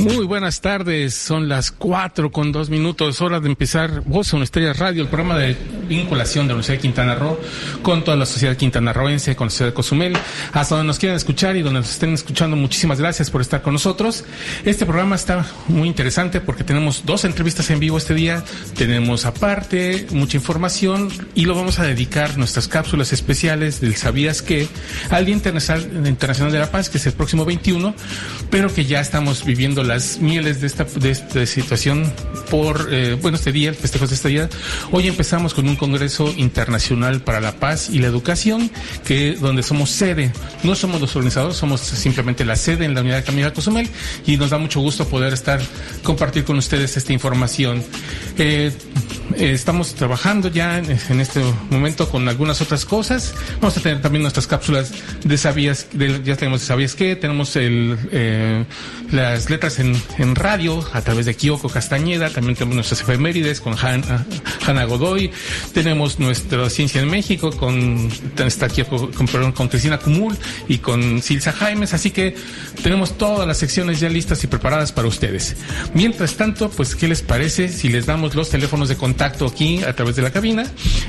Muy buenas tardes, son las cuatro con dos minutos, hora de empezar Voz en Estrella Radio, el programa de vinculación de la Universidad de Quintana Roo con toda la sociedad quintanarroense, con la sociedad de Cozumel, hasta donde nos quieran escuchar y donde nos estén escuchando, muchísimas gracias por estar con nosotros. Este programa está muy interesante porque tenemos dos entrevistas en vivo este día, tenemos aparte mucha información y lo vamos a dedicar nuestras cápsulas especiales del Sabías que al Día Internacional, de la Paz, que es el próximo 21, pero que ya estamos viviendo las mieles de esta, de esta situación por, eh, bueno, este día, el festejo de este día. Hoy empezamos con un Congreso Internacional para la Paz y la Educación, que donde somos sede. No somos los organizadores, somos simplemente la sede en la unidad de Camila Cozumel y nos da mucho gusto poder estar, compartir con ustedes esta información. Eh, eh, estamos trabajando ya en, este momento con algunas otras cosas. Vamos a tener también nuestras cápsulas de sabías, de, ya tenemos sabías qué, tenemos el, eh, las letras en, radio a través de Kyoko Castañeda, también tenemos nuestras efemérides con Hanna Godoy, tenemos nuestra ciencia en México con, está aquí con, Cristina Cumul y con Silsa Jaimes, así que tenemos todas las secciones ya listas y preparadas para ustedes. Mientras tanto, pues, ¿qué les parece si les damos los teléfonos de contacto? aquí a través de la cabina,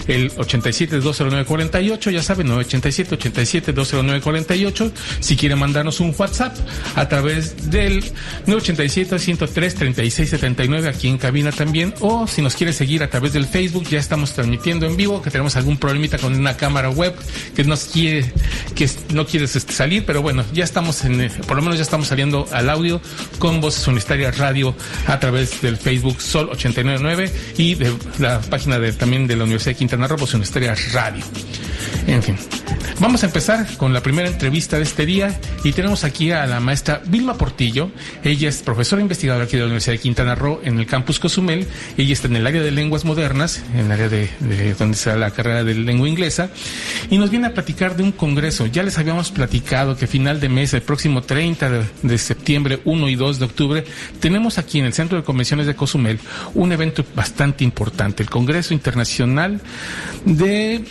el 87-209-48, ya saben, 987-87-209-48. Si quieren mandarnos un WhatsApp a través del 987-103-3679 aquí en cabina también, o si nos quiere seguir a través del Facebook, ya estamos transmitiendo en vivo, que tenemos algún problemita con una cámara web que nos quiere, que no quiere salir, pero bueno, ya estamos en, por lo menos ya estamos saliendo al audio con Voces Universitarias Radio a través del Facebook Sol 899 y de la página de, también de la Universidad de Quintana Roo, pues Estrella Radio. En fin, vamos a empezar con la primera entrevista de este día y tenemos aquí a la maestra Vilma Portillo. Ella es profesora investigadora aquí de la Universidad de Quintana Roo en el campus Cozumel. Ella está en el área de lenguas modernas, en el área de, donde está la carrera de lengua inglesa y nos viene a platicar de un congreso. Ya les habíamos platicado que final de mes, el próximo 30 de, de septiembre, 1 y 2 de octubre, tenemos aquí en el Centro de Convenciones de Cozumel un evento bastante importante, el Congreso Internacional de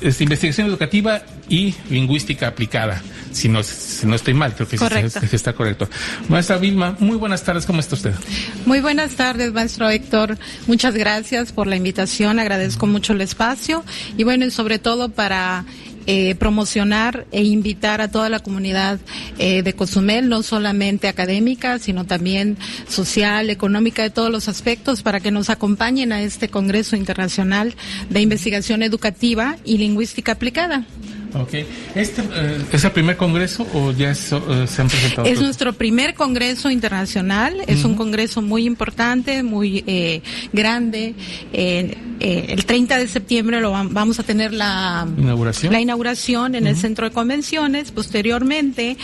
este, investigación educativa y lingüística aplicada. Si no, si no estoy mal, creo que, sí, está correcto. Maestra Vilma, muy buenas tardes, ¿cómo está usted? Muy buenas tardes, maestro Héctor. Muchas gracias por la invitación, agradezco mucho el espacio y bueno, y sobre todo para eh, promocionar e invitar a toda la comunidad eh, de Cozumel, no solamente académica, sino también social, económica, de todos los aspectos, para que nos acompañen a este Congreso Internacional de Investigación Educativa y Lingüística Aplicada. Ok. ¿Este eh, es el primer congreso o ya se han presentado? Es nuestro primer congreso internacional. Es un congreso muy importante, muy eh, grande. el 30 de septiembre lo vamos a tener la inauguración, la inauguración en el centro de convenciones. Posteriormente,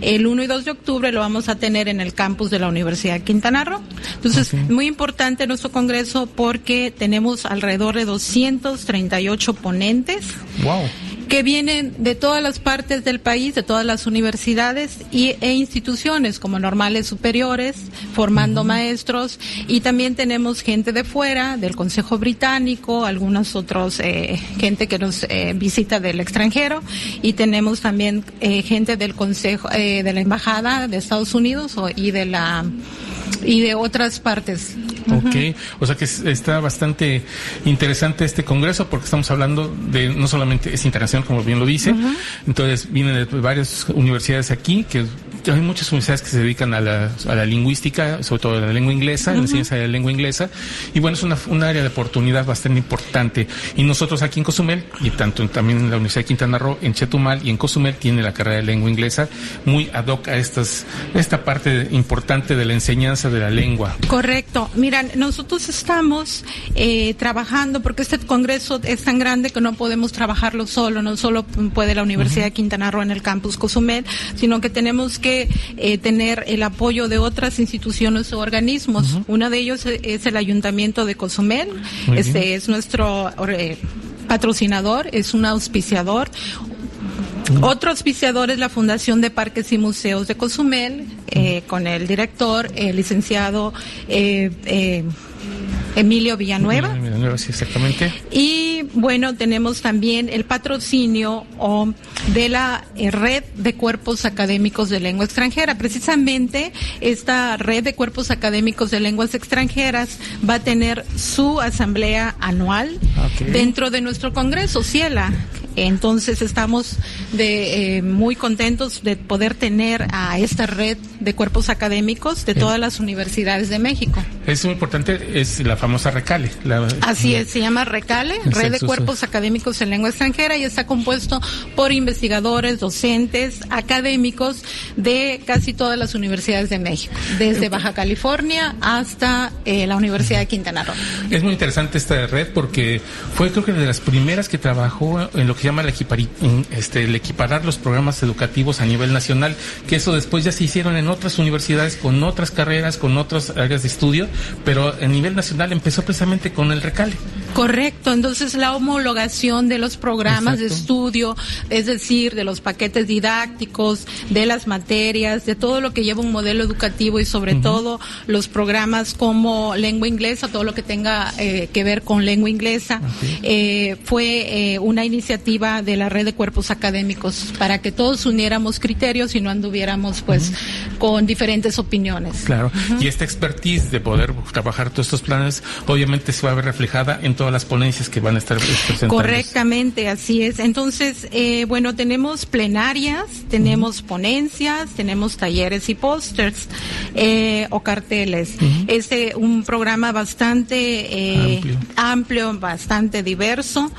el 1 y 2 de octubre lo vamos a tener en el campus de la Universidad de Quintana Roo. Entonces, muy importante nuestro congreso porque tenemos alrededor de 238 ponentes. Wow que vienen de todas las partes del país, de todas las universidades y, e instituciones como normales superiores, formando maestros. Y también tenemos gente de fuera, del Consejo Británico, algunos otros, eh, gente que nos eh, visita del extranjero. Y tenemos también eh, gente del Consejo, de la Embajada de Estados Unidos y de la y de otras partes. Ok, o sea que está bastante interesante este congreso porque estamos hablando de no solamente es internacional como bien lo dice, entonces vienen de varias universidades aquí que hay muchas universidades que se dedican a la, a la lingüística, sobre todo a la lengua inglesa, en la ciencia de la lengua inglesa, y bueno, es una, un área de oportunidad bastante importante. Y nosotros aquí en Cozumel, y tanto también en la Universidad de Quintana Roo, en Chetumal y en Cozumel, tiene la carrera de lengua inglesa muy ad hoc a estas, esta parte importante de la enseñanza de la lengua. Correcto. Mira, nosotros estamos eh, trabajando, porque este congreso es tan grande que no podemos trabajarlo solo, no solo puede la Universidad de Quintana Roo en el campus Cozumel, sino que tenemos que que eh, tener el apoyo de otras instituciones o organismos. Uno de ellos es el Ayuntamiento de Cozumel. este es nuestro eh, patrocinador, es un auspiciador. Otro auspiciador es la Fundación de Parques y Museos de Cozumel, eh, con el director, el licenciado eh, eh, Emilio Villanueva. Villanueva, sí, exactamente. Y bueno, tenemos también el patrocinio de la eh, red de cuerpos académicos de lengua extranjera. Precisamente esta red de cuerpos académicos de lenguas extranjeras va a tener su asamblea anual Ok. dentro de nuestro Congreso, Ciela. Entonces estamos de, eh, muy contentos de poder tener a esta red de cuerpos académicos de todas las universidades de México. Es muy importante, es la famosa recale. la- Así es, se llama RECALE, Red de Cuerpos Académicos en Lengua Extranjera, y está compuesto por investigadores, docentes, académicos de casi todas las universidades de México, desde Baja California hasta eh, la Universidad de Quintana Roo. Es muy interesante esta red porque fue creo que de las primeras que trabajó en lo que se llama el, equipari- en, este, el equiparar los programas educativos a nivel nacional, que eso después ya se hicieron en otras universidades con otras carreras, con otras áreas de estudio, pero a nivel nacional empezó precisamente con el recale. Correcto, entonces la homologación de los programas de estudio, es decir, de los paquetes didácticos, de las materias, de todo lo que lleva un modelo educativo y sobre todo los programas como lengua inglesa, todo lo que tenga eh, que ver con lengua inglesa, eh, fue eh, una iniciativa de la red de cuerpos académicos para que todos uniéramos criterios y no anduviéramos pues con diferentes opiniones. Claro. Y esta expertise de poder trabajar todos estos planes, obviamente se va a ver reflejada en todas las ponencias que van a estar presentando. Correctamente, así es. Entonces, eh, bueno, tenemos plenarias, tenemos ponencias, tenemos talleres y pósters eh, o carteles. Es eh, un programa bastante eh, Amplio. amplio, bastante diverso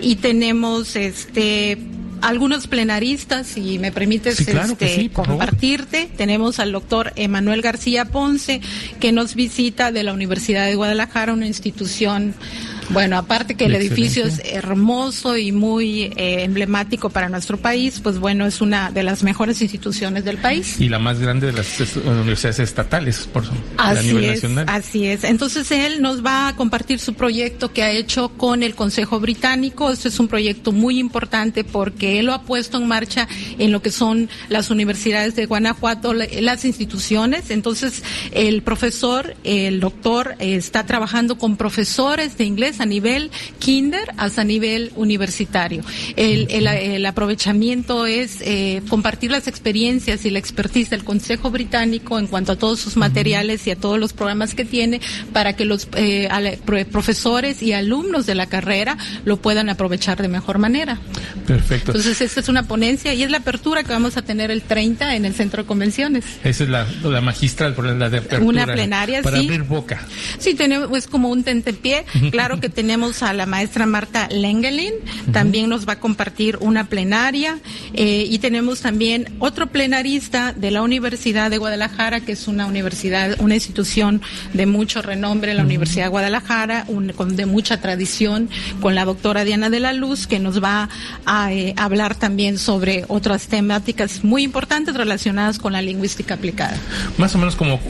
y tenemos este algunos plenaristas, si me permites Sí, claro que este, sí, por favor. compartirte. Tenemos al doctor Emanuel García Ponce, que nos visita de la Universidad de Guadalajara, una institución, bueno, aparte que el edificio es hermoso y muy eh, emblemático para nuestro país, pues bueno, es una de las mejores instituciones del país. Y la más grande de las universidades estatales, por a Así nivel es, nacional. así es. Entonces él nos va a compartir su proyecto que ha hecho con el Consejo Británico. Este es un proyecto muy importante porque él lo ha puesto en marcha en lo que son las universidades de Guanajuato, la- las instituciones. Entonces el profesor, el doctor, eh, está trabajando con profesores de inglés a nivel kinder hasta nivel universitario. El, el- el aprovechamiento es eh, compartir las experiencias y la expertise del Consejo Británico en cuanto a todos sus materiales y a todos los programas que tiene para que los eh, profesores y alumnos de la carrera lo puedan aprovechar de mejor manera. Perfecto. Entonces, esta es una ponencia y es la apertura que vamos a tener el 30 en el Centro de Convenciones. Esa es la, la magistral, la de apertura. Una plenaria, para sí. abrir boca. Sí, tenemos, es como un tentepié. Claro que tenemos a la maestra Marta Lengelin, también nos va a compartir una plenaria, eh, y tenemos también otro plenarista de la Universidad de Guadalajara, que es una universidad, una institución de mucho renombre, la Universidad de Guadalajara, un- con, de mucha tradición, con la doctora Diana de la Luz, que nos va a eh, hablar también sobre otras temáticas muy importantes relacionadas con la lingüística aplicada. Más o menos como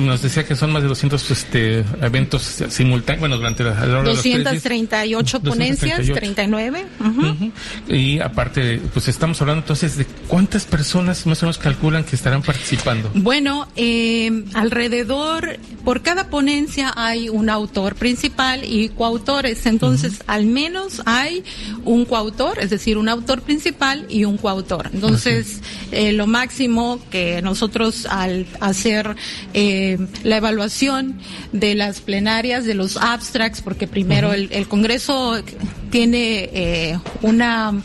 nos decía que son más de 200 este, eventos simultáneos, bueno, durante la, a. 238 ponencias, 238. 39. ujú. Ujú. Y aparte, pues estamos hablando entonces de cuántas personas más o menos calculan que estarán participando. Bueno, eh, alrededor, por cada ponencia hay un autor principal y coautores. Entonces, al menos hay un coautor, es decir, un autor principal y un coautor. Entonces, eh, lo máximo que nosotros al hacer eh, la evaluación de las plenarias, de los abstracts, porque primero el, el Congreso tiene eh, una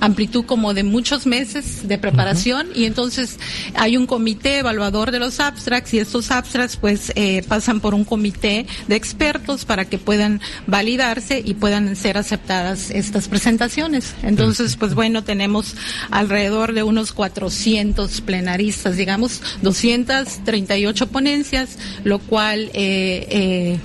amplitud como de muchos meses de preparación y entonces hay un comité evaluador de los abstracts y estos abstracts pues eh, pasan por un comité de expertos para que puedan validarse y puedan ser aceptadas estas presentaciones. Entonces pues bueno, tenemos alrededor de unos 400 plenaristas, digamos 238 ponencias, lo cual eh, eh,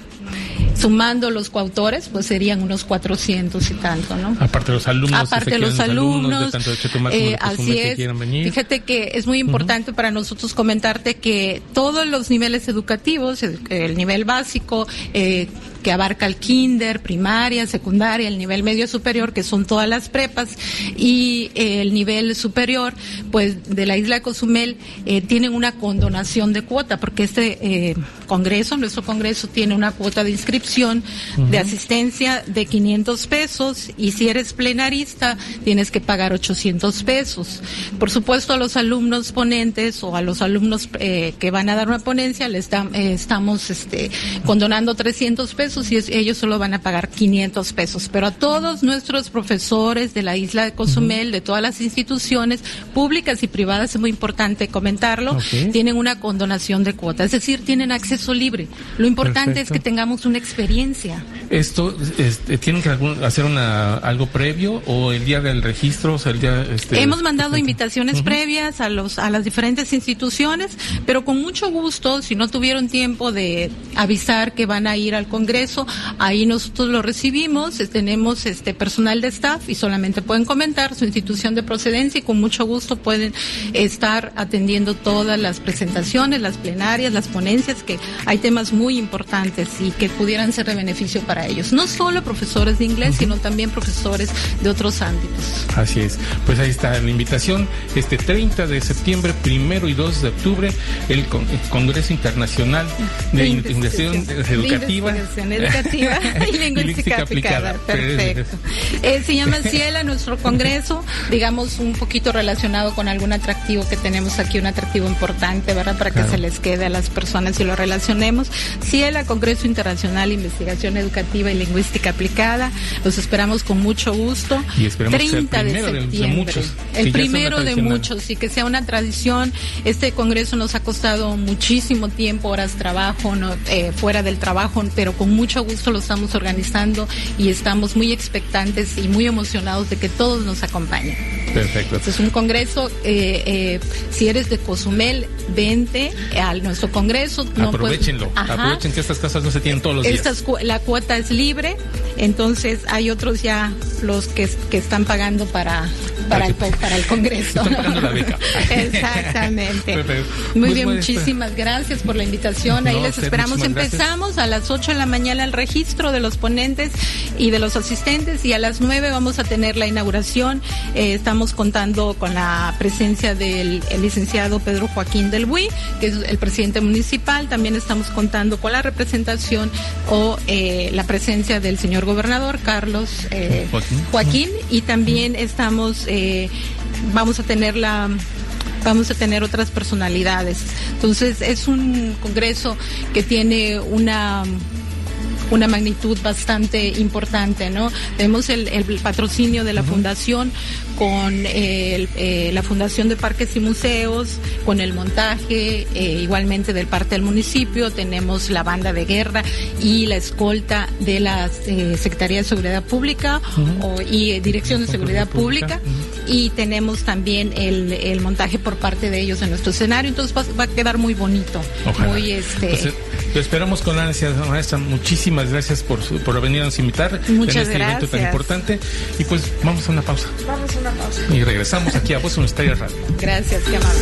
Sumando los coautores, pues serían unos 400 y tanto, ¿no? Aparte los alumnos. Aparte de los alumnos. de tanto de eh, así que es. venir. Fíjate que es muy importante para nosotros comentarte que todos los niveles educativos, el, el nivel básico, eh, que abarca el kinder, primaria, secundaria, el nivel medio superior, que son todas las prepas, y eh, el nivel superior, pues de la isla de Cozumel, eh, tienen una condonación de cuota, porque este eh, congreso, nuestro congreso, tiene una cuota de inscripción, de asistencia de 500 pesos, y si eres plenarista, tienes que pagar 800 pesos. Por supuesto, a los alumnos ponentes o a los alumnos que van a dar una ponencia, eh, estamos este, condonando 300 pesos y es- ellos solo van a pagar 500 pesos. Pero a todos nuestros profesores de la isla de Cozumel, de todas las instituciones públicas y privadas, es muy importante comentarlo, tienen una condonación de cuota, es decir, tienen acceso libre. Lo importante Perfecto. es que tengamos una experiencia. Esto, este, ¿tienen que hacer una, algo previo o el día del registro? O sea, el día, este, Hemos mandado invitaciones previas a los a las diferentes instituciones, pero con mucho gusto, si no tuvieron tiempo de avisar que van a ir al Congreso, ahí nosotros lo recibimos, eh, tenemos este personal de staff y solamente pueden comentar su institución de procedencia y con mucho gusto pueden estar atendiendo todas las presentaciones, las plenarias, las ponencias, que hay temas muy importantes y que pudieran ser de beneficio para ellos. No solo profesores de inglés, sino también profesores de otros ámbitos. Así es. Pues ahí está la invitación. Este 30 de septiembre, primero y 2 de octubre, el, con- el Congreso Internacional de In- Investigación Educativa. De investigación educativa y lingüística aplicada. Perfecto. Eh, se llama Ciela nuestro congreso, digamos un poquito relacionado con algún atractivo que tenemos aquí, un atractivo importante, ¿verdad? Para que se les quede a las personas y lo relacionemos. Ciela, Congreso Internacional Investigación Educativa y Lingüística Aplicada. Los esperamos con mucho gusto. Y esperamos que sea el 30 de primero de- septiembre. muchos, El primero de muchos y que sea una tradición. Este congreso nos ha costado muchísimo tiempo, horas trabajo, no, eh, fuera del trabajo, pero con mucho gusto lo estamos organizando y estamos muy expectantes y muy emocionados de que todos nos acompañen. Perfecto. Este es un congreso, eh, eh, si eres de Cozumel, vente a nuestro congreso. No puedes- Aprovechenlo. Ajá. Aprovechen que estas casas no se tienen todos los días. La cuota es libre, entonces hay otros ya los que, que están pagando para para el, Para el congreso. La beca. Exactamente. Perfecto. Muy bien, muchísimas gracias por la invitación. Ahí No, les esperamos. gracias. Empezamos a las 8 de la mañana el registro de los ponentes y de los asistentes y a las 9 vamos a tener la inauguración. Eh, estamos contando con la presencia del el licenciado Pedro Joaquín del Buy, que es el presidente municipal. También estamos contando con la representación o eh, la presencia del señor gobernador Carlos eh, Joaquín. Joaquín y también estamos eh, vamos a tener la vamos a tener otras personalidades. Entonces es un congreso que tiene una una magnitud bastante importante, ¿no? Tenemos el, el patrocinio de la fundación con el, eh, la Fundación de Parques y Museos, con el montaje, eh, igualmente del parte del municipio, tenemos la banda de guerra y la escolta de la eh, Secretaría de Seguridad Pública o- y eh, Dirección de Seguridad Pública. Y tenemos también el, el montaje por parte de ellos en nuestro escenario, entonces va, va a quedar muy bonito, Ojalá. muy este... Pues, eh, lo esperamos con ansia, maestra. Muchísimas gracias por, su- por venirnos a invitar Muchas en este evento tan gracias. importante. Y pues vamos a una pausa. Vamos a una pausa. Y regresamos aquí a Voz Universitaria Radio. Gracias, qué amable.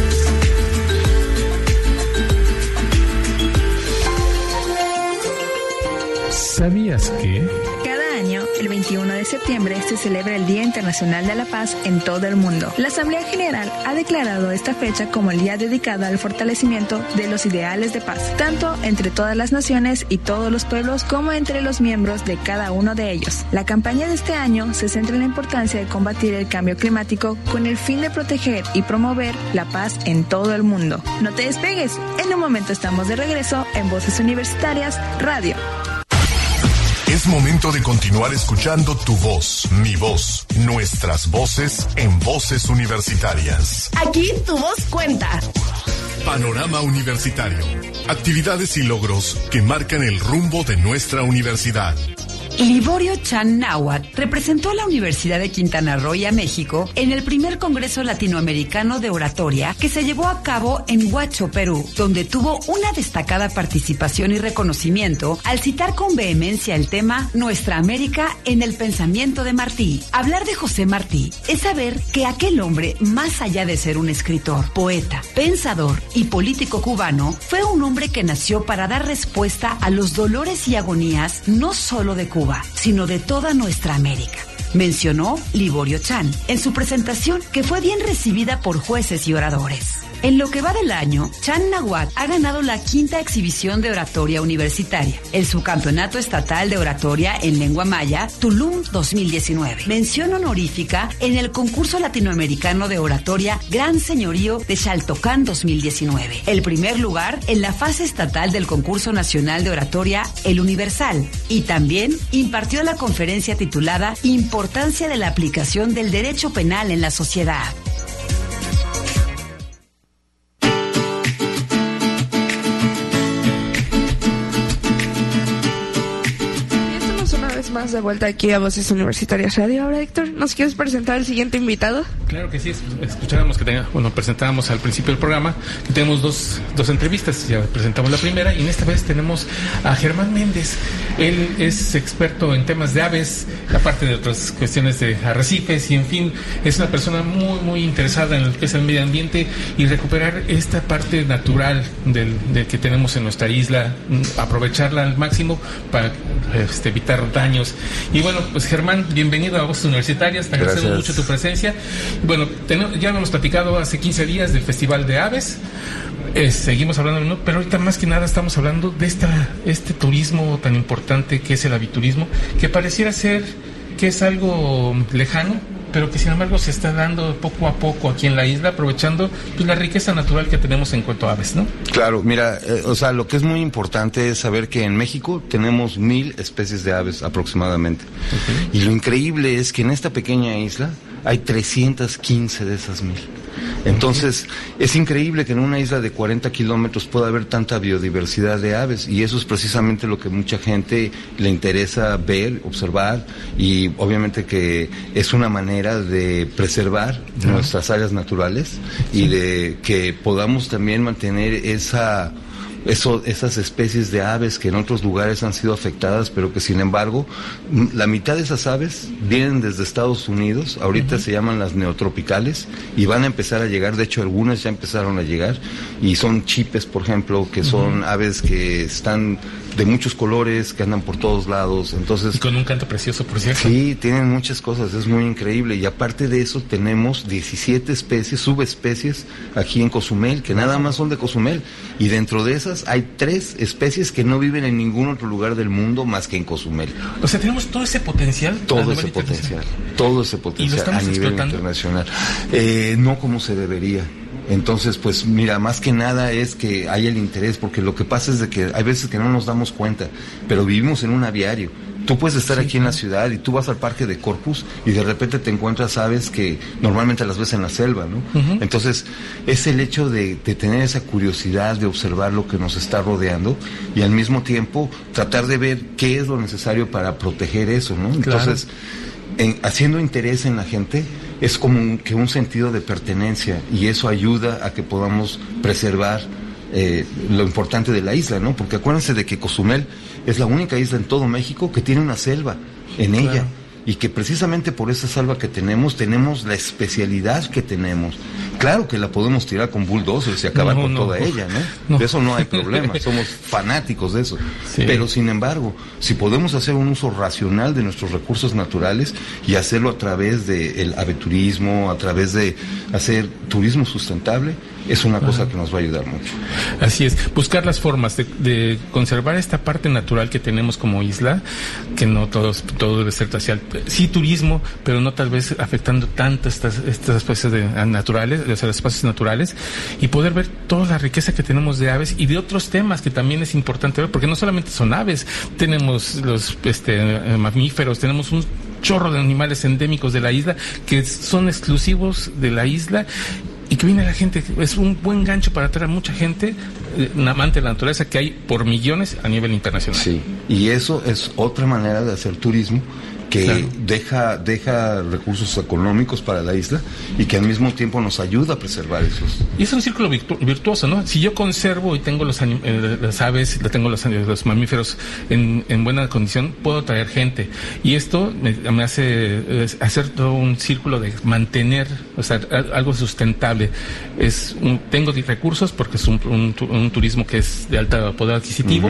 ¿Sabías que? El 21 de septiembre, se celebra el Día Internacional de la Paz en todo el mundo. La Asamblea General ha declarado esta fecha como el día dedicado al fortalecimiento de los ideales de paz, tanto entre todas las naciones y todos los pueblos como entre los miembros de cada uno de ellos. La campaña de este año se centra en la importancia de combatir el cambio climático con el fin de proteger y promover la paz en todo el mundo. No te despegues, en un momento estamos de regreso en Voces Universitarias Radio. Es momento de continuar escuchando tu voz, mi voz, nuestras voces en voces universitarias. Aquí tu voz cuenta. Panorama Universitario. Actividades y logros que marcan el rumbo de nuestra universidad. Liborio Chan representó a la Universidad de Quintana Roo y a México en el primer Congreso Latinoamericano de Oratoria que se llevó a cabo en Huacho, Perú, donde tuvo una destacada participación y reconocimiento al citar con vehemencia el tema Nuestra América en el pensamiento de Martí. Hablar de José Martí es saber que aquel hombre, más allá de ser un escritor, poeta, pensador y político cubano, fue un hombre que nació para dar respuesta a los dolores y agonías no solo de Cuba, sino de toda nuestra América mencionó Liborio Chan en su presentación que fue bien recibida por jueces y oradores. En lo que va del año, Chan Nahuatl ha ganado la quinta exhibición de oratoria universitaria, el subcampeonato estatal de oratoria en lengua maya, Tulum 2019. Mención honorífica en el concurso latinoamericano de oratoria Gran Señorío de Chaltocán 2019. El primer lugar en la fase estatal del concurso nacional de oratoria El Universal. Y también impartió la conferencia titulada Importancia de la aplicación del derecho penal en la sociedad. De vuelta aquí a Voces Universitarias Radio. Ahora, Héctor, ¿nos quieres presentar al siguiente invitado? Claro que sí. Escuchábamos que tenía, bueno, presentábamos al principio del programa tenemos dos, dos entrevistas. Ya presentamos la primera y en esta vez tenemos a Germán Méndez. Él es experto en temas de aves, aparte de otras cuestiones de arrecifes y, en fin, es una persona muy, muy interesada en lo que es el medio ambiente y recuperar esta parte natural del, que tenemos en nuestra isla, aprovecharla al máximo para este, evitar daños y bueno, pues Germán, bienvenido a Voces Universitarias, te agradecemos mucho tu presencia. Bueno, ya hemos platicado hace 15 días del Festival de Aves. Eh, seguimos hablando, pero ahorita más que nada estamos hablando de esta, este turismo tan importante que es el aviturismo, que pareciera ser que es algo lejano, pero que sin embargo se está dando poco a poco aquí en la isla, aprovechando pues, la riqueza natural que tenemos en cuanto a aves, ¿no? Claro, mira, eh, o sea, lo que es muy importante es saber que en México tenemos mil especies de aves aproximadamente. Y lo increíble es que en esta pequeña isla hay 315 de esas mil. Entonces, es increíble que en una isla de 40 kilómetros pueda haber tanta biodiversidad de aves y eso es precisamente lo que mucha gente le interesa ver, observar y obviamente que es una manera de preservar nuestras áreas naturales y de que podamos también mantener esa eso, esas especies de aves que en otros lugares han sido afectadas, pero que sin embargo, la mitad de esas aves vienen desde Estados Unidos, ahorita se llaman las neotropicales, y van a empezar a llegar, de hecho algunas ya empezaron a llegar, y son chipes, por ejemplo, que son aves que están de muchos colores, que andan por todos lados, entonces... Y con un canto precioso, por cierto. Sí, tienen muchas cosas, es muy increíble, y aparte de eso tenemos 17 especies, subespecies, aquí en Cozumel, que nada más son de Cozumel, y dentro de esas hay tres especies que no viven en ningún otro lugar del mundo más que en Cozumel. O sea, tenemos todo ese potencial. Todo ese potencial, todo ese potencial a nivel internacional. Eh, no como se debería. Entonces, pues mira, más que nada es que hay el interés, porque lo que pasa es de que hay veces que no nos damos cuenta, pero vivimos en un aviario Tú puedes estar aquí en la ciudad y tú vas al parque de Corpus y de repente te encuentras aves que normalmente las ves en la selva, ¿no? Entonces, es el hecho de, tener esa curiosidad de observar lo que nos está rodeando y al mismo tiempo tratar de ver qué es lo necesario para proteger eso, ¿no? Entonces, haciendo interés en la gente, es como que un sentido de pertenencia y eso ayuda a que podamos preservar eh, lo importante de la isla, ¿no? Porque acuérdense de que Cozumel es la única isla en todo México que tiene una selva en ella y que precisamente por esa selva que tenemos tenemos la especialidad que tenemos. Claro que la podemos tirar con bulldozers y acabar con toda ella, ¿no? De eso no hay problema, somos fanáticos de eso. Pero sin embargo, si podemos hacer un uso racional de nuestros recursos naturales y hacerlo a través del aveturismo, a través de hacer turismo sustentable, es una cosa que nos va a ayudar mucho. Así es, buscar las formas de, conservar esta parte natural que tenemos como isla, que no todos, todo debe ser tacial. Sí turismo, pero no tal vez afectando tanto estas, estas especies de, naturales, los espacios naturales, y poder ver toda la riqueza que tenemos de aves y de otros temas que también es importante ver, porque no solamente son aves, tenemos los este, mamíferos, tenemos un chorro de animales endémicos de la isla que son exclusivos de la isla y que viene la gente. Es un buen gancho para atraer a mucha gente, eh, un amante de la naturaleza que hay por millones a nivel internacional. Sí, y eso es otra manera de hacer turismo que deja, deja recursos económicos para la isla y que al mismo tiempo nos ayuda a preservar esos. Y es un círculo virtuoso, ¿no? Si yo conservo y tengo los eh, las aves, tengo los, los mamíferos en, en, buena condición, puedo traer gente. Y esto me, hace hacer todo un círculo de mantener, o sea, algo sustentable. Es tengo recursos porque es un, un, turismo que es de alto poder adquisitivo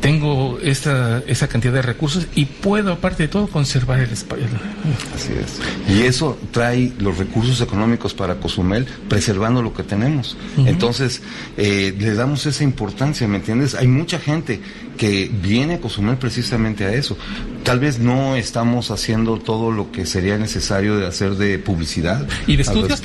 tengo esa, esa cantidad de recursos y puedo, aparte de todo, conservar el espacio. Así es. Y eso trae los recursos económicos para Cozumel, preservando lo que tenemos. Entonces, eh, le damos esa importancia, ¿me entiendes? Hay mucha gente que viene a Cozumel precisamente a eso. Tal vez no estamos haciendo todo lo que sería necesario de hacer de publicidad. ¿Y de estudios?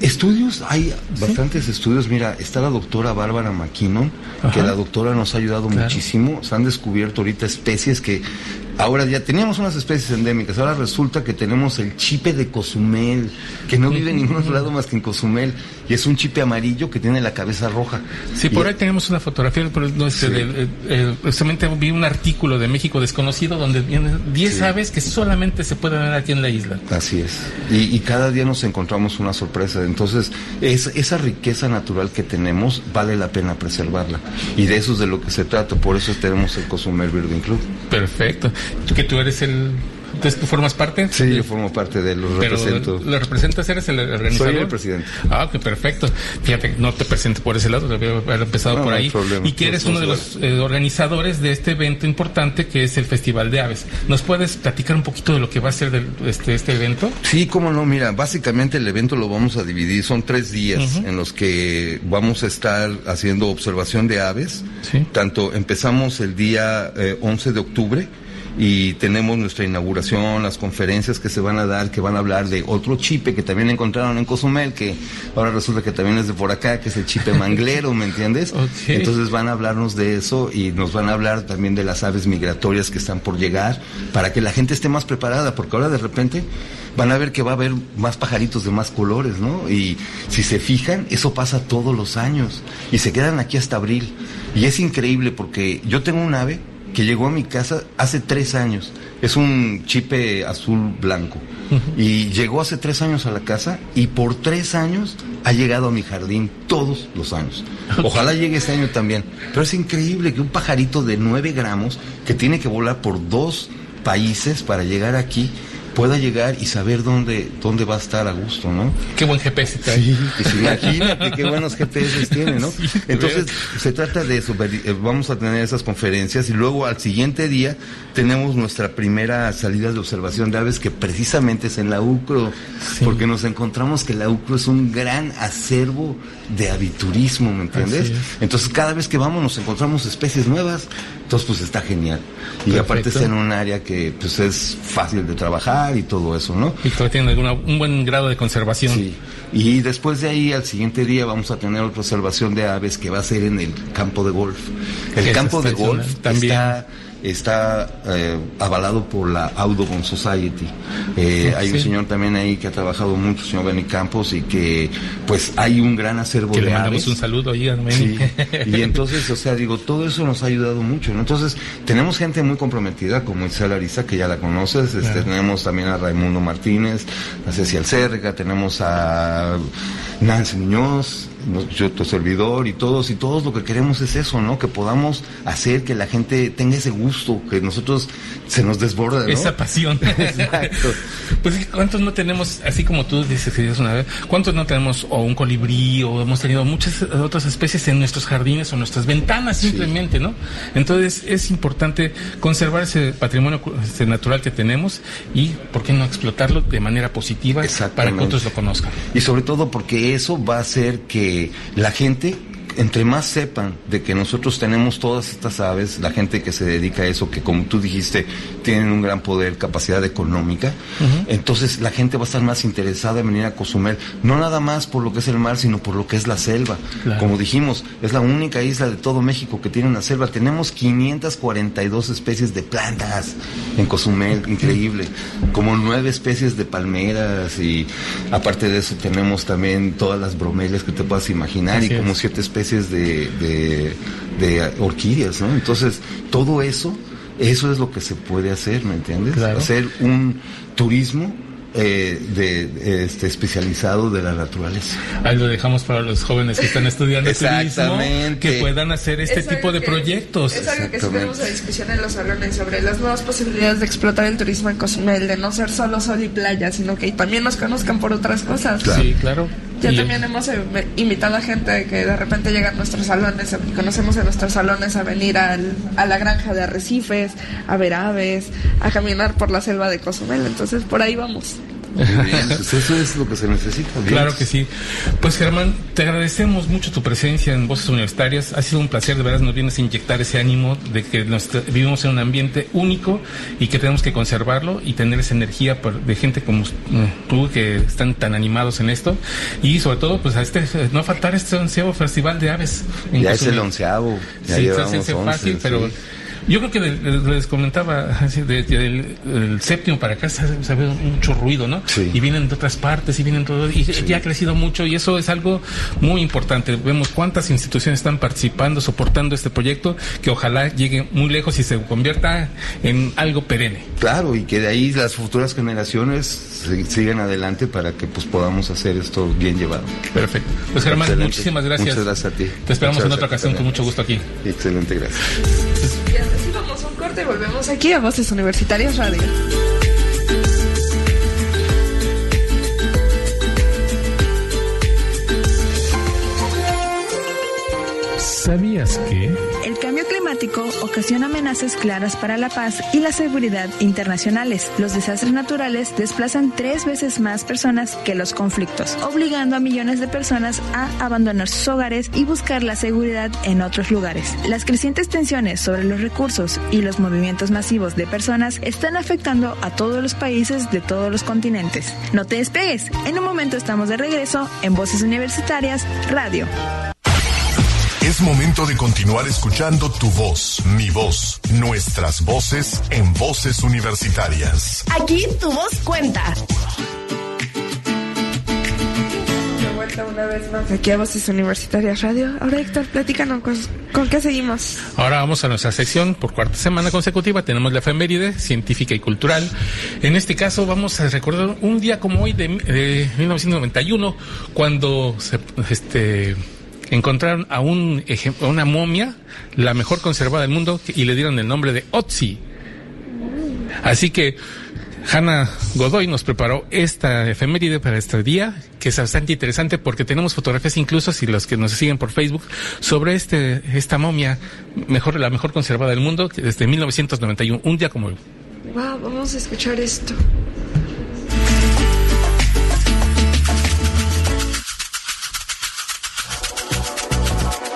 Estudios, hay bastantes estudios. Mira, está la doctora Bárbara McKinnon, que la doctora nos ha ayudado muchísimo. Se han descubierto ahorita especies que Ahora ya teníamos unas especies endémicas, ahora resulta que tenemos el chipe de Cozumel, que no vive en ningún otro lado más que en Cozumel, y es un chipe amarillo que tiene la cabeza roja. Sí, por ahí tenemos una fotografía, no es, justamente vi un artículo de México desconocido donde vienen 10 aves que solamente se pueden ver aquí en la isla. Así es, y, cada día nos encontramos una sorpresa, entonces es, esa riqueza natural que tenemos vale la pena preservarla, y de eso es de lo que se trata, por eso tenemos el Cozumel Birding Club. Perfecto que tú eres el entonces, ¿tú formas parte? Sí, yo formo parte de los represento. ¿Lo representas? ¿Eres el organizador? Soy el presidente. Ah, qué perfecto. Fíjate, no te presento por ese lado, debe haber empezado por ahí. y que eres uno de los eh, organizadores de este evento importante que es el Festival de Aves. ¿Nos puedes platicar un poquito de lo que va a ser de este, este evento? Sí, cómo no. Mira, básicamente el evento lo vamos a dividir. Son tres días en los que vamos a estar haciendo observación de aves. ¿Sí? Tanto empezamos el día 11 eh, de octubre y tenemos nuestra inauguración, las conferencias que se van a dar, que van a hablar de otro chipe que también encontraron en Cozumel, que ahora resulta que también es de por acá, que es el chipe manglero, ¿me entiendes? Entonces van a hablarnos de eso y nos van a hablar también de las aves migratorias que están por llegar, para que la gente esté más preparada, porque ahora de repente van a ver que va a haber más pajaritos de más colores, ¿no? Y si se fijan, eso pasa todos los años y se quedan aquí hasta abril. Y es increíble porque yo tengo un ave que llegó a mi casa hace tres años. Es un chipe azul blanco. Y llegó hace tres años a la casa y por tres años ha llegado a mi jardín todos los años. Ojalá llegue este año también. Pero es increíble que un pajarito de nueve gramos que tiene que volar por dos países para llegar aquí pueda llegar y saber dónde, dónde va a estar a gusto, ¿no? Qué buen GPS Sí, pues imagínate qué buenos GPS tiene, ¿no? Entonces, se trata de eso, eh, vamos a tener esas conferencias y luego al siguiente día tenemos nuestra primera salida de observación de aves que precisamente es en la UCRO, porque nos encontramos que la UCRO es un gran acervo de aviturismo, ¿me entiendes? Entonces, cada vez que vamos nos encontramos especies nuevas, entonces pues está genial. Y aparte está en un área que pues es fácil de trabajar, y todo eso, ¿no? Y que tiene un buen grado de conservación. Sí. Y después de ahí, al siguiente día, vamos a tener otra observación de aves que va a ser en el campo de golf. El campo de golf también. está está eh, avalado por la Audubon Society. Eh, hay un señor también ahí que ha trabajado mucho, señor Benny Campos, y que pues hay un gran acervo que le mandamos un saludo ahí a sí. Y entonces, o sea, digo, todo eso nos ha ayudado mucho. Entonces, tenemos gente muy comprometida, como Isabel Ariza, que ya la conoces, este, tenemos también a Raimundo Martínez, a Cecilia Cerga, tenemos a Nancy Muñoz, yo, tu servidor y todos, y todos lo que queremos es eso, ¿no? Que podamos hacer que la gente tenga ese gusto, que nosotros se nos desborda, ¿no? Esa pasión. Exacto. pues, ¿cuántos no tenemos, así como tú dices que una vez, cuántos no tenemos o un colibrí o hemos tenido muchas otras especies en nuestros jardines o nuestras ventanas simplemente, ¿no? Entonces, es importante conservar ese patrimonio ese natural que tenemos y, ¿por qué no explotarlo de manera positiva para que otros lo conozcan? Y sobre todo porque eso va a hacer que la gente entre más sepan de que nosotros tenemos todas estas aves, la gente que se dedica a eso, que como tú dijiste, tienen un gran poder, capacidad económica, entonces la gente va a estar más interesada en venir a Cozumel, no nada más por lo que es el mar, sino por lo que es la selva. Como dijimos, es la única isla de todo México que tiene una selva. Tenemos 542 especies de plantas en Cozumel, increíble, como nueve especies de palmeras y aparte de eso tenemos también todas las bromelias que te puedas imaginar y como siete especies de, de, orquídeas, ¿no? Entonces, todo eso, eso es lo que se puede hacer, ¿me entiendes? Hacer un turismo eh, de, este, especializado de la naturaleza. Ahí lo dejamos para los jóvenes que están estudiando turismo, que puedan hacer este tipo de proyectos. Es algo que tenemos a discusión en los salones sobre las nuevas posibilidades de explotar el turismo en Cozumel, de no ser solo sol y playa, sino que también nos conozcan por otras cosas. Sí, claro. Ya también hemos eh, invitado a gente que de repente llega a nuestros salones, conocemos en nuestros salones a venir al, a la granja de arrecifes, a ver aves, a caminar por la selva de Cozumel. Entonces por ahí vamos. Pues eso es lo que se necesita. Claro que sí. Pues Germán, te agradecemos mucho tu presencia en Voces Universitarias. Ha sido un placer, de verdad, nos vienes a inyectar ese ánimo de que vivimos en un ambiente único y que tenemos que conservarlo y tener esa energía de gente como tú que están tan animados en esto. Y sobre todo, pues a este, no faltar este onceavo festival de aves. ya es el onceavo. Ya sí, es fácil, pero... Yo creo que les comentaba, del séptimo para acá se, ve mucho ruido, ¿no? Y vienen de otras partes y vienen todo, y ya ha crecido mucho y eso es algo muy importante. Vemos cuántas instituciones están participando, soportando este proyecto, que ojalá llegue muy lejos y se convierta en algo perenne. Claro, y que de ahí las futuras generaciones sigan adelante para que pues podamos hacer esto bien llevado. Perfecto. Pues Germán, muchísimas gracias. Muchas gracias a ti. Te esperamos en otra ocasión con mucho gusto aquí. Excelente, gracias. Corte volvemos aquí a Voces Universitarias Radio. ¿Sabías que? cambio climático ocasiona amenazas claras para la paz y la seguridad internacionales. Los desastres naturales desplazan tres veces más personas que los conflictos, obligando a millones de personas a abandonar sus hogares y buscar la seguridad en otros lugares. Las crecientes tensiones sobre los recursos y los movimientos masivos de personas están afectando a todos los países de todos los continentes. No te despegues, en un momento estamos de regreso en Voces Universitarias Radio. Es momento de continuar escuchando tu voz, mi voz, nuestras voces en voces universitarias. Aquí tu voz cuenta. De vuelta una vez más aquí a Voces Universitarias Radio. Ahora Héctor, platícanos con, qué seguimos. Ahora vamos a nuestra sección por cuarta semana consecutiva. Tenemos la efeméride científica y cultural. En este caso vamos a recordar un día como hoy de, de 1991 cuando se, este encontraron a, un, una momia, la mejor conservada del mundo, y le dieron el nombre de Otzi. Así que Hanna Godoy nos preparó esta efeméride para este día, que es bastante interesante porque tenemos fotografías incluso, si los que nos siguen por Facebook, sobre este, esta momia, mejor, la mejor conservada del mundo, desde 1991, un día como hoy. Wow, vamos a escuchar esto.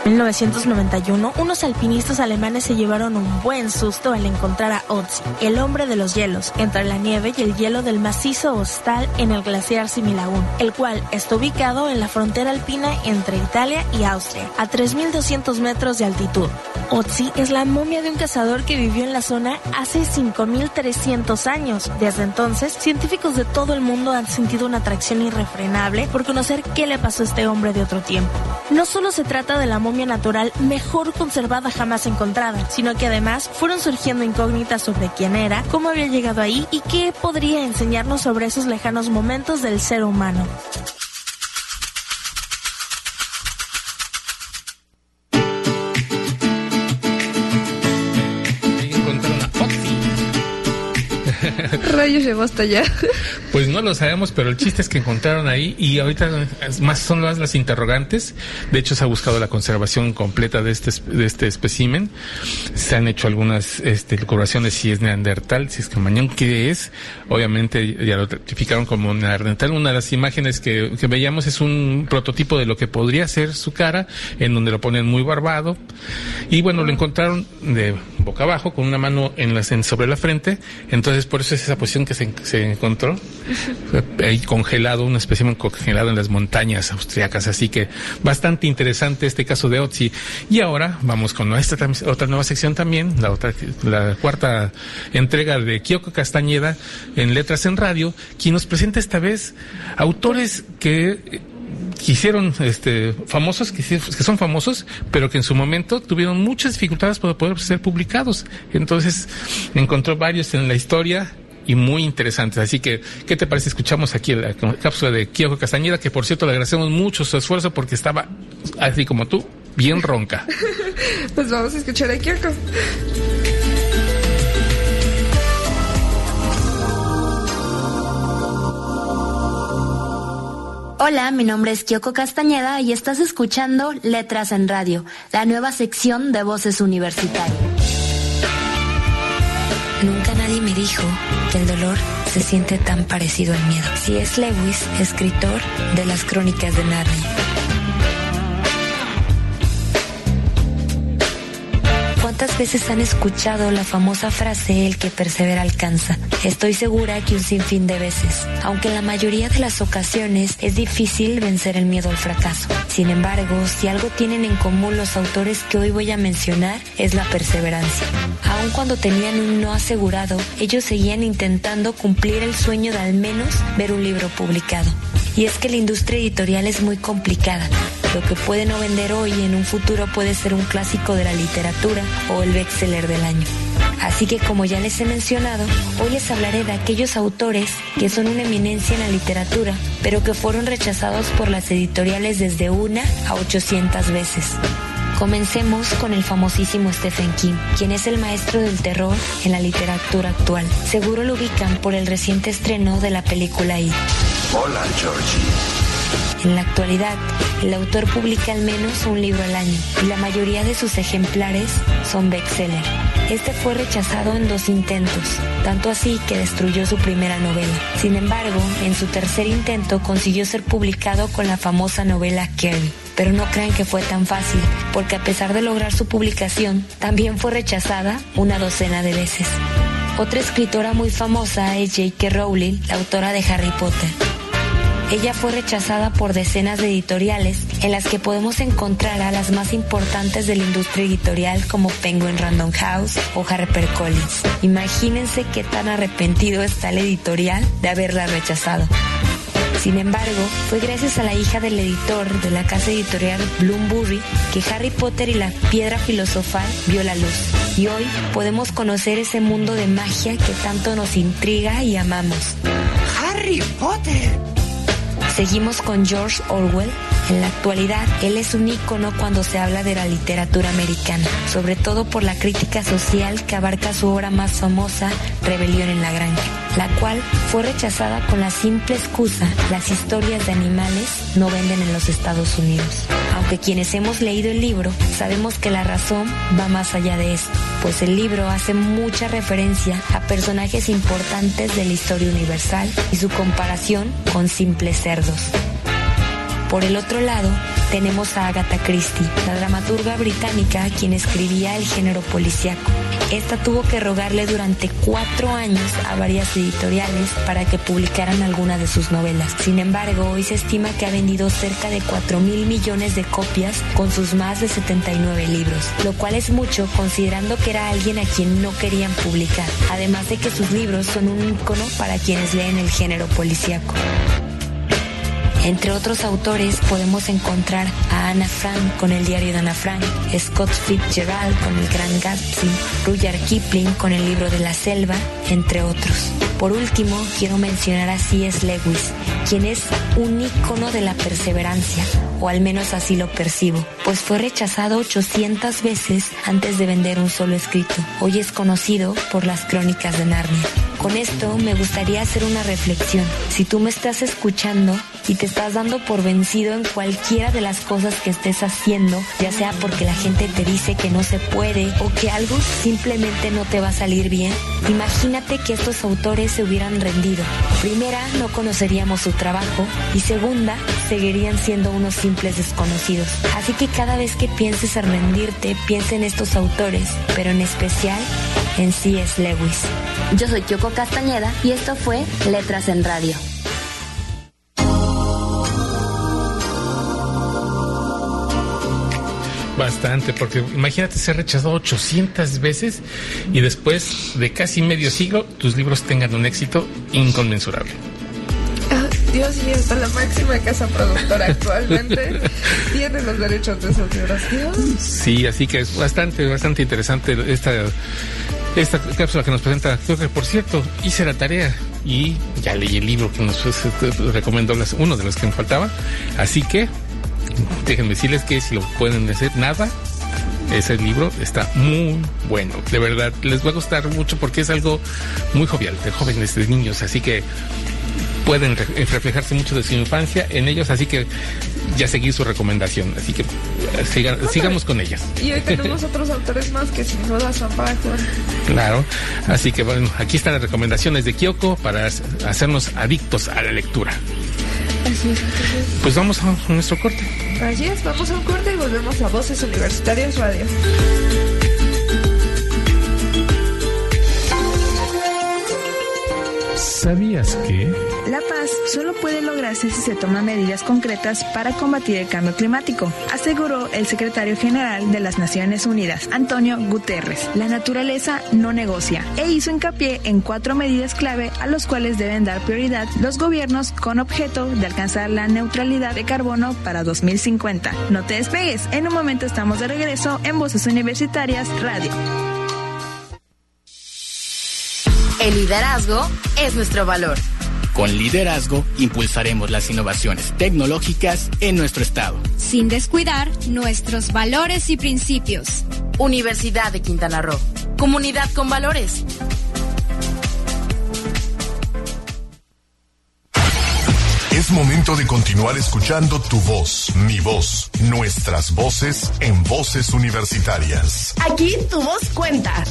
1991, unos alpinistas alemanes se llevaron un buen susto al encontrar a Otzi, el hombre de los hielos, entre la nieve y el hielo del macizo hostal en el glaciar Similaun, el cual está ubicado en la frontera alpina entre Italia y Austria, a 3.200 metros de altitud. Otzi es la momia de un cazador que vivió en la zona hace 5.300 años. Desde entonces, científicos de todo el mundo han sentido una atracción irrefrenable por conocer qué le pasó a este hombre de otro tiempo. No solo se trata de la momia natural mejor conservada jamás encontrada, sino que además fueron surgiendo incógnitas sobre quién era, cómo había llegado ahí y qué podría enseñarnos sobre esos lejanos momentos del ser humano. rayos llevó hasta allá? Pues no lo sabemos, pero el chiste es que encontraron ahí y ahorita más son más las interrogantes. De hecho, se ha buscado la conservación completa de este de este espécimen. Se han hecho algunas este, si es neandertal, si es camañón, qué es. Obviamente ya lo certificaron como neandertal. Una de las imágenes que, que veíamos es un prototipo de lo que podría ser su cara, en donde lo ponen muy barbado. Y bueno, lo encontraron de boca abajo, con una mano en la, sobre la frente. Entonces, por eso es esa posición que se, se encontró. Ahí congelado, una especie congelado en las montañas austriacas. Así que bastante interesante este caso de Otzi. Y ahora vamos con esta otra nueva sección también, la otra, la cuarta entrega de Kyoko Castañeda en Letras en Radio, quien nos presenta esta vez autores que quisieron este, famosos, que, son famosos, pero que en su momento tuvieron muchas dificultades para poder ser publicados. Entonces, encontró varios en la historia y muy interesantes. Así que, ¿qué te parece? Escuchamos aquí la cápsula de Kioko Castañeda, que por cierto le agradecemos mucho su esfuerzo porque estaba, así como tú, bien ronca. pues vamos a escuchar a Kioko. Hola, mi nombre es Kyoko Castañeda y estás escuchando Letras en Radio, la nueva sección de voces universitarias. Nunca nadie me dijo que el dolor se siente tan parecido al miedo. Si es Lewis, escritor de las crónicas de Narnia. ¿Cuántas veces han escuchado la famosa frase el que persevera alcanza? Estoy segura que un sinfín de veces, aunque en la mayoría de las ocasiones es difícil vencer el miedo al fracaso. Sin embargo, si algo tienen en común los autores que hoy voy a mencionar es la perseverancia. Aun cuando tenían un no asegurado, ellos seguían intentando cumplir el sueño de al menos ver un libro publicado. Y es que la industria editorial es muy complicada. Lo que puede no vender hoy en un futuro puede ser un clásico de la literatura o el bestseller del año. Así que como ya les he mencionado, hoy les hablaré de aquellos autores que son una eminencia en la literatura, pero que fueron rechazados por las editoriales desde una a 800 veces. Comencemos con el famosísimo Stephen King, quien es el maestro del terror en la literatura actual. Seguro lo ubican por el reciente estreno de la película It. Hola, Georgie. En la actualidad, el autor publica al menos un libro al año y la mayoría de sus ejemplares son bestseller. Este fue rechazado en dos intentos, tanto así que destruyó su primera novela. Sin embargo, en su tercer intento consiguió ser publicado con la famosa novela Carrie. Pero no crean que fue tan fácil, porque a pesar de lograr su publicación, también fue rechazada una docena de veces. Otra escritora muy famosa es J.K. Rowling, la autora de Harry Potter. Ella fue rechazada por decenas de editoriales en las que podemos encontrar a las más importantes de la industria editorial como Penguin Random House o HarperCollins. Imagínense qué tan arrepentido está el editorial de haberla rechazado. Sin embargo, fue gracias a la hija del editor de la casa editorial Bloomsbury que Harry Potter y la piedra filosofal vio la luz. Y hoy podemos conocer ese mundo de magia que tanto nos intriga y amamos. ¡Harry Potter! Seguimos con George Orwell. En la actualidad, él es un ícono cuando se habla de la literatura americana, sobre todo por la crítica social que abarca su obra más famosa, Rebelión en la Granja, la cual fue rechazada con la simple excusa, las historias de animales no venden en los Estados Unidos. Aunque quienes hemos leído el libro sabemos que la razón va más allá de esto, pues el libro hace mucha referencia a personajes importantes de la historia universal y su comparación con simples cerdos. Por el otro lado, tenemos a Agatha Christie, la dramaturga británica quien escribía el género policíaco. Esta tuvo que rogarle durante cuatro años a varias editoriales para que publicaran alguna de sus novelas. Sin embargo, hoy se estima que ha vendido cerca de 4 mil millones de copias con sus más de 79 libros, lo cual es mucho considerando que era alguien a quien no querían publicar, además de que sus libros son un icono para quienes leen el género policíaco. Entre otros autores podemos encontrar a Anna Frank con el diario de Anna Frank, Scott Fitzgerald con el Gran Gatsby, Rudyard Kipling con el libro de la selva, entre otros. Por último, quiero mencionar a C.S. Lewis, quien es un ícono de la perseverancia, o al menos así lo percibo, pues fue rechazado 800 veces antes de vender un solo escrito. Hoy es conocido por las crónicas de Narnia. Con esto me gustaría hacer una reflexión. Si tú me estás escuchando y te estás dando por vencido en cualquiera de las cosas que estés haciendo, ya sea porque la gente te dice que no se puede o que algo simplemente no te va a salir bien, imagínate que estos autores se hubieran rendido. Primera, no conoceríamos su trabajo y segunda, seguirían siendo unos simples desconocidos. Así que cada vez que pienses en rendirte, piensa en estos autores, pero en especial en C.S. Lewis. Yo soy Kyoko Castañeda y esto fue Letras en Radio. Bastante, porque imagínate ser rechazado 800 veces y después de casi medio siglo tus libros tengan un éxito inconmensurable. Ah, Dios mío, hasta la máxima casa productora actualmente tiene los derechos de esos libros. Sí, así que es bastante, bastante interesante esta, esta cápsula que nos presenta. Creo que, por cierto, hice la tarea y ya leí el libro que nos recomendó uno de los que me faltaba. Así que déjenme decirles que si lo pueden decir nada, ese libro está muy bueno. De verdad, les va a gustar mucho porque es algo muy jovial, de jóvenes, de niños. Así que pueden reflejarse mucho de su infancia en ellos. Así que ya seguí su recomendación. Así que sigamos con ellas. Y hoy tenemos otros autores más que sin duda son para Claro. Así que bueno, aquí están las recomendaciones de Kyoko para hacernos adictos a la lectura. Así es. Pues vamos a nuestro corte. Así es, vamos a un corte y volvemos a Voces Universitarias Radio. ¿Sabías que? La paz solo puede lograrse si se toman medidas concretas para combatir el cambio climático, aseguró el secretario general de las Naciones Unidas, Antonio Guterres. La naturaleza no negocia e hizo hincapié en cuatro medidas clave a los cuales deben dar prioridad los gobiernos con objeto de alcanzar la neutralidad de carbono para 2050. No te despegues, en un momento estamos de regreso en Voces Universitarias Radio. El liderazgo es nuestro valor. Con liderazgo impulsaremos las innovaciones tecnológicas en nuestro estado. Sin descuidar nuestros valores y principios. Universidad de Quintana Roo. Comunidad con valores. Es momento de continuar escuchando tu voz, mi voz, nuestras voces en voces universitarias. Aquí tu voz cuenta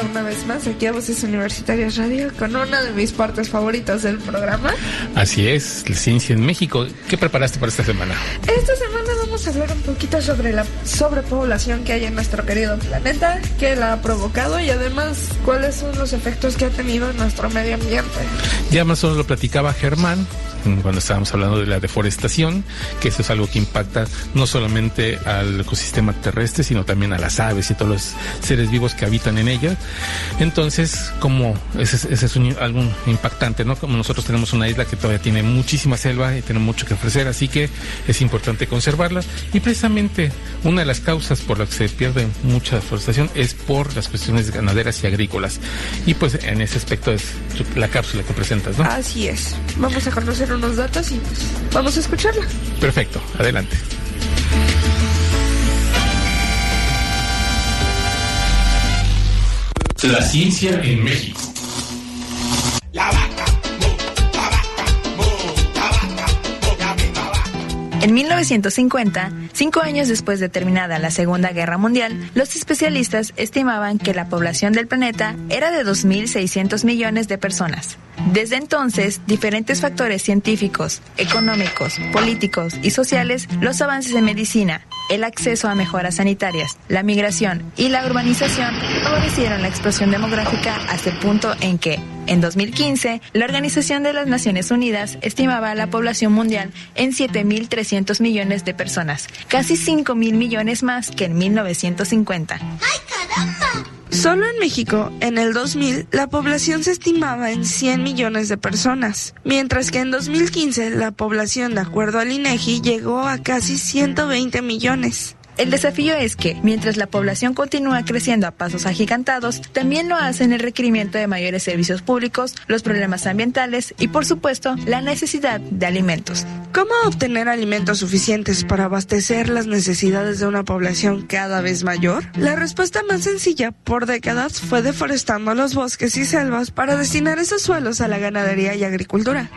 una vez más aquí a Voces Universitarias Radio con una de mis partes favoritas del programa. Así es, la ciencia en México. ¿Qué preparaste para esta semana? Esta semana vamos a hablar un poquito sobre la sobrepoblación que hay en nuestro querido planeta, qué la ha provocado y además cuáles son los efectos que ha tenido en nuestro medio ambiente. Ya más o menos lo platicaba Germán cuando estábamos hablando de la deforestación, que eso es algo que impacta no solamente al ecosistema terrestre, sino también a las aves y todos los seres vivos que habitan en ella. Entonces, como ese, es un, algo impactante, ¿no? Como nosotros tenemos una isla que todavía tiene muchísima selva y tiene mucho que ofrecer, así que es importante conservarla. Y precisamente una de las causas por las que se pierde mucha deforestación es por las cuestiones ganaderas y agrícolas. Y pues en ese aspecto es la cápsula que presentas, ¿no? Así es. Vamos a conocer unos datos y pues vamos a escucharla. Perfecto, adelante. La ciencia en México. En 1950, cinco años después de terminada la Segunda Guerra Mundial, los especialistas estimaban que la población del planeta era de 2.600 millones de personas. Desde entonces, diferentes factores científicos, económicos, políticos y sociales, los avances en medicina, el acceso a mejoras sanitarias, la migración y la urbanización favorecieron la explosión demográfica hasta el punto en que, en 2015, la Organización de las Naciones Unidas estimaba la población mundial en 7.300 millones de personas, casi 5.000 millones más que en 1950. ¡Ay, caramba! Solo en México, en el 2000, la población se estimaba en 100 millones de personas, mientras que en 2015 la población, de acuerdo al INEGI, llegó a casi 120 millones. El desafío es que, mientras la población continúa creciendo a pasos agigantados, también lo hacen el requerimiento de mayores servicios públicos, los problemas ambientales y, por supuesto, la necesidad de alimentos. ¿Cómo obtener alimentos suficientes para abastecer las necesidades de una población cada vez mayor? La respuesta más sencilla por décadas fue deforestando los bosques y selvas para destinar esos suelos a la ganadería y agricultura.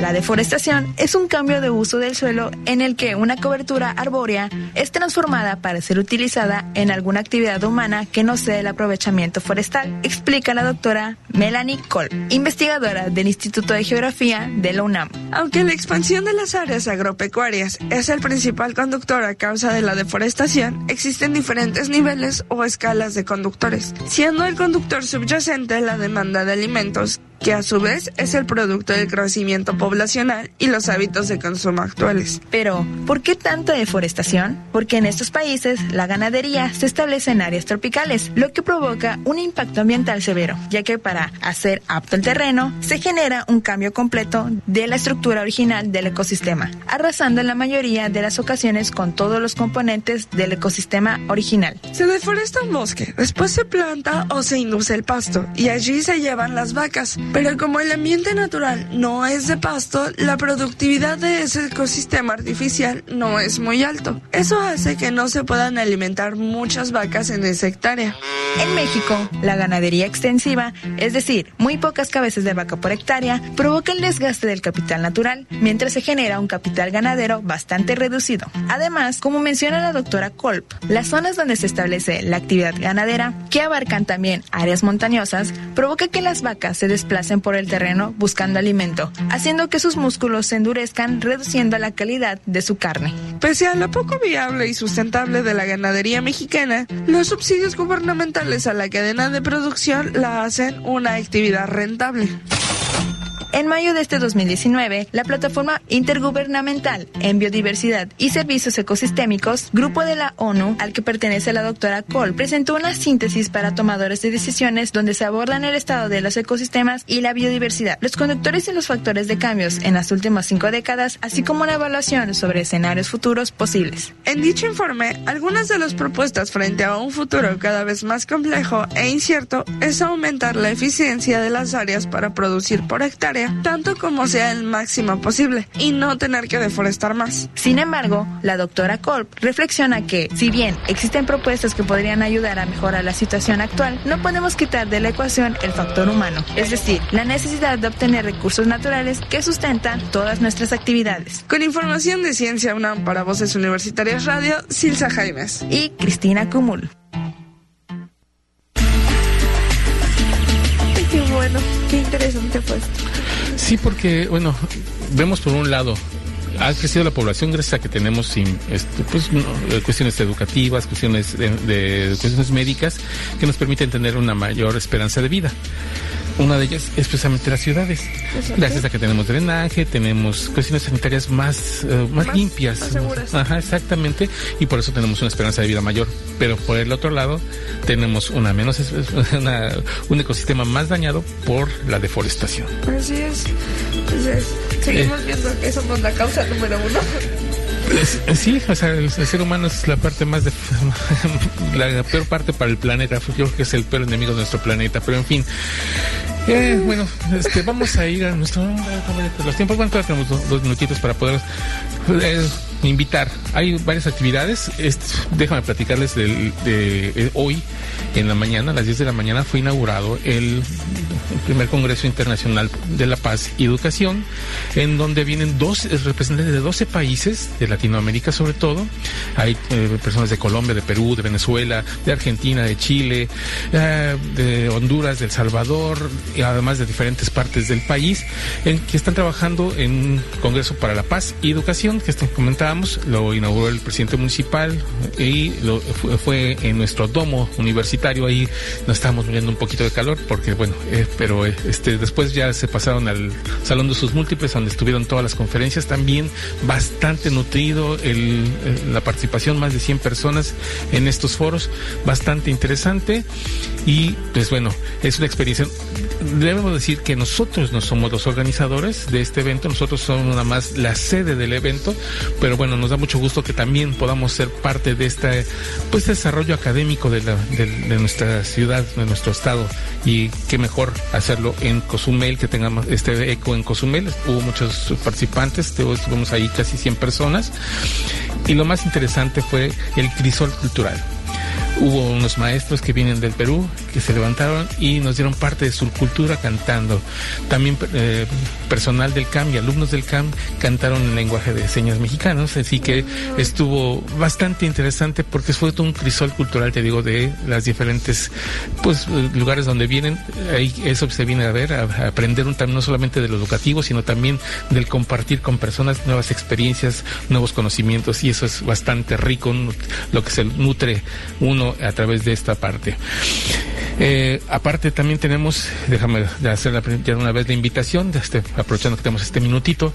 La deforestación es un cambio de uso del suelo en el que una cobertura arbórea es transformada para ser utilizada en alguna actividad humana que no sea el aprovechamiento forestal, explica la doctora Melanie Kolb, investigadora del Instituto de Geografía de la UNAM. Aunque la expansión de las áreas agropecuarias es el principal conductor a causa de la deforestación, existen diferentes niveles o escalas de conductores, siendo el conductor subyacente la demanda de alimentos que a su vez es el producto del crecimiento poblacional y los hábitos de consumo actuales. Pero, ¿por qué tanta deforestación? Porque en estos países la ganadería se establece en áreas tropicales, lo que provoca un impacto ambiental severo, ya que para hacer apto el terreno se genera un cambio completo de la estructura original del ecosistema, arrasando en la mayoría de las ocasiones con todos los componentes del ecosistema original. Se deforesta un bosque, después se planta o se induce el pasto y allí se llevan las vacas pero como el ambiente natural no es de pasto, la productividad de ese ecosistema artificial no es muy alto. Eso hace que no se puedan alimentar muchas vacas en esa hectárea. En México, la ganadería extensiva, es decir, muy pocas cabezas de vaca por hectárea, provoca el desgaste del capital natural, mientras se genera un capital ganadero bastante reducido. Además, como menciona la doctora Kolb, las zonas donde se establece la actividad ganadera, que abarcan también áreas montañosas, provoca que las vacas se desplacen hacen por el terreno buscando alimento, haciendo que sus músculos se endurezcan, reduciendo la calidad de su carne. Pese a lo poco viable y sustentable de la ganadería mexicana, los subsidios gubernamentales a la cadena de producción la hacen una actividad rentable. En mayo de este 2019, la plataforma intergubernamental en biodiversidad y servicios ecosistémicos, grupo de la ONU al que pertenece la doctora Cole, presentó una síntesis para tomadores de decisiones donde se abordan el estado de los ecosistemas y la biodiversidad, los conductores y los factores de cambios en las últimas cinco décadas, así como una evaluación sobre escenarios futuros posibles. En dicho informe, algunas de las propuestas frente a un futuro cada vez más complejo e incierto es aumentar la eficiencia de las áreas para producir por hectárea tanto como sea el máximo posible y no tener que deforestar más. Sin embargo, la doctora Kolb reflexiona que, si bien existen propuestas que podrían ayudar a mejorar la situación actual, no podemos quitar de la ecuación el factor humano, es decir, la necesidad de obtener recursos naturales que sustentan todas nuestras actividades. Con información de Ciencia UNAM para Voces Universitarias Radio, Silsa Jaimes y Cristina Cumul. Sí, porque, bueno, vemos por un lado ha crecido la población gracias que tenemos este, pues, eh, cuestiones educativas, cuestiones de, cuestiones médicas que nos permiten tener una mayor esperanza de vida. Una de ellas es precisamente las ciudades. Gracias a que tenemos drenaje, tenemos cuestiones sanitarias más, eh, más, limpias. Ajá, exactamente. Y por eso tenemos una esperanza de vida mayor. Pero por el otro lado, tenemos una menos, un ecosistema más dañado por la deforestación. Así es. seguimos eh. viendo que somos la causa número uno. Sí, o sea, el, ser humano es la parte más de, la peor parte para el planeta. Yo creo que es el peor enemigo de nuestro planeta. Pero en fin, eh, bueno, este, vamos a ir a nuestro los tiempos. Bueno, tenemos dos, minutitos para poder invitar. Hay varias actividades. déjame platicarles de, de, hoy en la mañana, a las 10 de la mañana, fue inaugurado el, primer Congreso Internacional de la Paz y Educación, en donde vienen dos representantes de 12 países, de Latinoamérica sobre todo. Hay eh, personas de Colombia, de Perú, de Venezuela, de Argentina, de Chile, eh, de Honduras, de El Salvador, y además de diferentes partes del país, en que están trabajando en un Congreso para la Paz y Educación, que lo inauguró el presidente municipal y lo, fue, en nuestro domo universitario, ahí nos estábamos muriendo un poquito de calor, porque bueno, eh, pero este después ya se pasaron al Salón de sus Múltiples, donde estuvieron todas las conferencias, también bastante nutrido, el, la participación más de 100 personas en estos foros, bastante interesante y pues bueno, es una experiencia debemos decir que nosotros no somos los organizadores de este evento, nosotros somos nada más la sede del evento, pero bueno, nos da mucho gusto que también podamos ser parte de este pues desarrollo académico de, la, de, nuestra ciudad, de nuestro estado. Y qué mejor hacerlo en Cozumel, que tengamos este eco en Cozumel, hubo muchos participantes, estuvimos ahí casi 100 personas. Y lo más interesante fue el crisol cultural Hubo unos maestros que vienen del Perú que se levantaron y nos dieron parte de su cultura cantando. También eh, personal del CAM y alumnos del CAM cantaron en lenguaje de señas mexicanos, así que estuvo bastante interesante porque fue todo un crisol cultural, te digo, de las diferentes pues lugares donde vienen. Ahí eso se viene a ver, a, aprender un, no solamente de lo educativo, sino también del compartir con personas nuevas experiencias, nuevos conocimientos y eso es bastante rico, lo que se nutre uno a través de esta parte. Eh, aparte también tenemos, déjame hacer la, ya una vez la invitación, este, aprovechando que tenemos este minutito,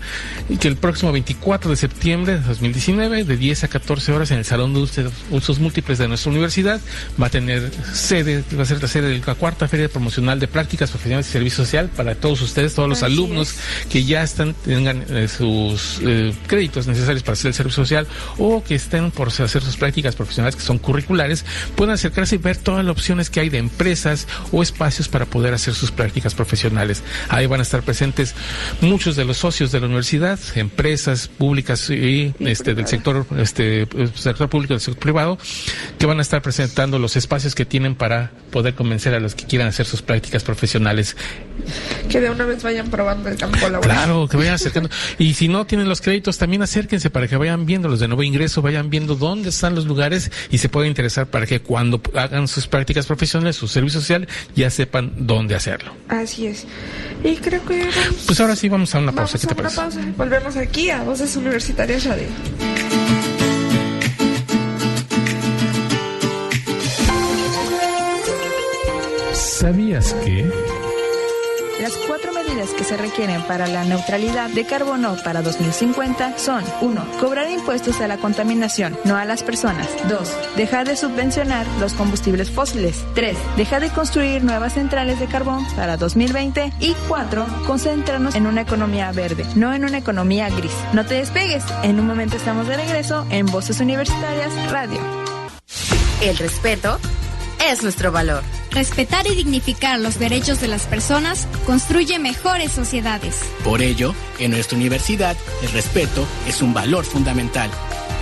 que el próximo 24 de septiembre de 2019, de 10 a 14 horas en el Salón de Usos Múltiples de nuestra universidad, va a tener sede, va a ser la sede de la cuarta Feria Promocional de Prácticas Profesionales y Servicio Social para todos ustedes, todos los alumnos que ya están, tengan eh, sus eh, créditos necesarios para hacer el servicio social o que estén por hacer sus prácticas profesionales que son curriculares, pueden acercarse y ver todas las opciones que hay de empresas o espacios para poder hacer sus prácticas profesionales. Ahí van a estar presentes muchos de los socios de la universidad, empresas públicas y este del sector este sector público y del sector privado que van a estar presentando los espacios que tienen para poder convencer a los que quieran hacer sus prácticas profesionales. Que de una vez vayan probando el campo laboral. Claro, que vayan acercando. y si no tienen los créditos, también acérquense para que vayan viendo los de nuevo ingreso, vayan viendo dónde están los lugares y se pueden interesar para que cuando hagan sus prácticas profesionales, su servicio social, ya sepan dónde hacerlo. Así es. Y creo que... Pues ahora sí vamos a una pausa. ¿Qué te parece? Pausa. Volvemos aquí a Voces Universitarias Radio. ¿Sabías que... Que se requieren para la neutralidad de carbono para 2050 son 1. Cobrar impuestos a la contaminación, no a las personas. 2. Dejar de subvencionar los combustibles fósiles. 3. Dejar de construir nuevas centrales de carbón para 2020. Y 4. Concentrarnos en una economía verde, no en una economía gris. No te despegues, en un momento estamos de regreso en Voces Universitarias Radio. El respeto es nuestro valor. Respetar y dignificar los derechos de las personas construye mejores sociedades. Por ello, en nuestra universidad, el respeto es un valor fundamental.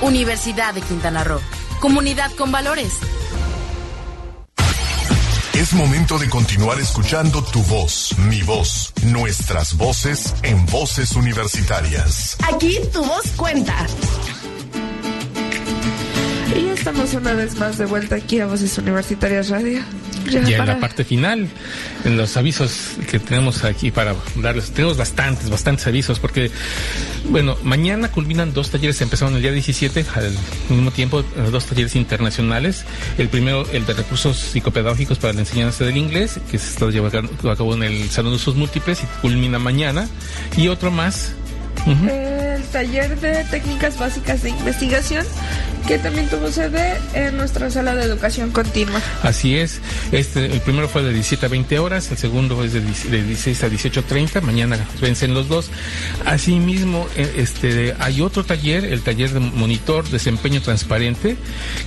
Universidad de Quintana Roo. Comunidad con valores. Es momento de continuar escuchando tu voz, mi voz, nuestras voces en voces universitarias. Aquí tu voz cuenta. Y estamos una vez más de vuelta aquí a Voces Universitarias Radio. Ya, en la parte final, en los avisos que tenemos aquí para darles, tenemos bastantes, bastantes avisos, porque, bueno, mañana culminan dos talleres, empezaron el día 17, al mismo tiempo, dos talleres internacionales. El primero, el de recursos psicopedagógicos para la enseñanza del inglés, que se está llevando a cabo en el Salón de Usos Múltiples y culmina mañana. Y otro más. El taller de técnicas básicas de investigación que también tuvo sede en nuestra sala de educación continua. Así es. Este, el primero fue de 17 a 20 horas, el segundo es de, 16 a 18.30, mañana vencen los dos. Asimismo, eh, este, hay otro taller, el taller de monitor desempeño transparente,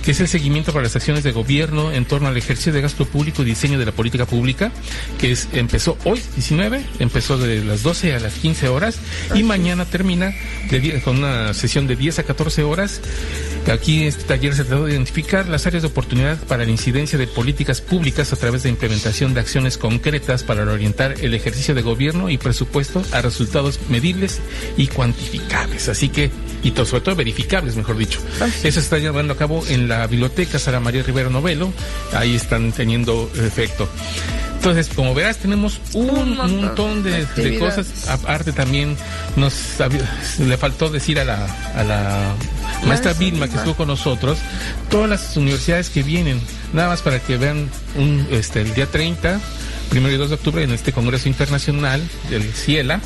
que es el seguimiento para las acciones de gobierno en torno al ejercicio de gasto público y diseño de la política pública, que es, empezó hoy, 19, empezó de las 12 a las 15 horas y mañana termina con una sesión de 10 a 14 horas. Aquí este taller se trató de identificar las áreas de oportunidad para la incidencia de políticas públicas a través de implementación de acciones concretas para orientar el ejercicio de gobierno y presupuesto a resultados medibles y cuantificables. Así que, y todo, sobre todo verificables, mejor dicho. Eso se está llevando a cabo en la biblioteca Sara María Rivera Novelo. Ahí están teniendo efecto. Entonces, como verás, tenemos un, montón, de, cosas. Aparte también nos le faltó decir a la, a la maestra Vilma. Que estuvo con nosotros, todas las universidades que vienen, nada más para que vean un, este, el día 30 primero y 2 de octubre en este Congreso Internacional del CIELA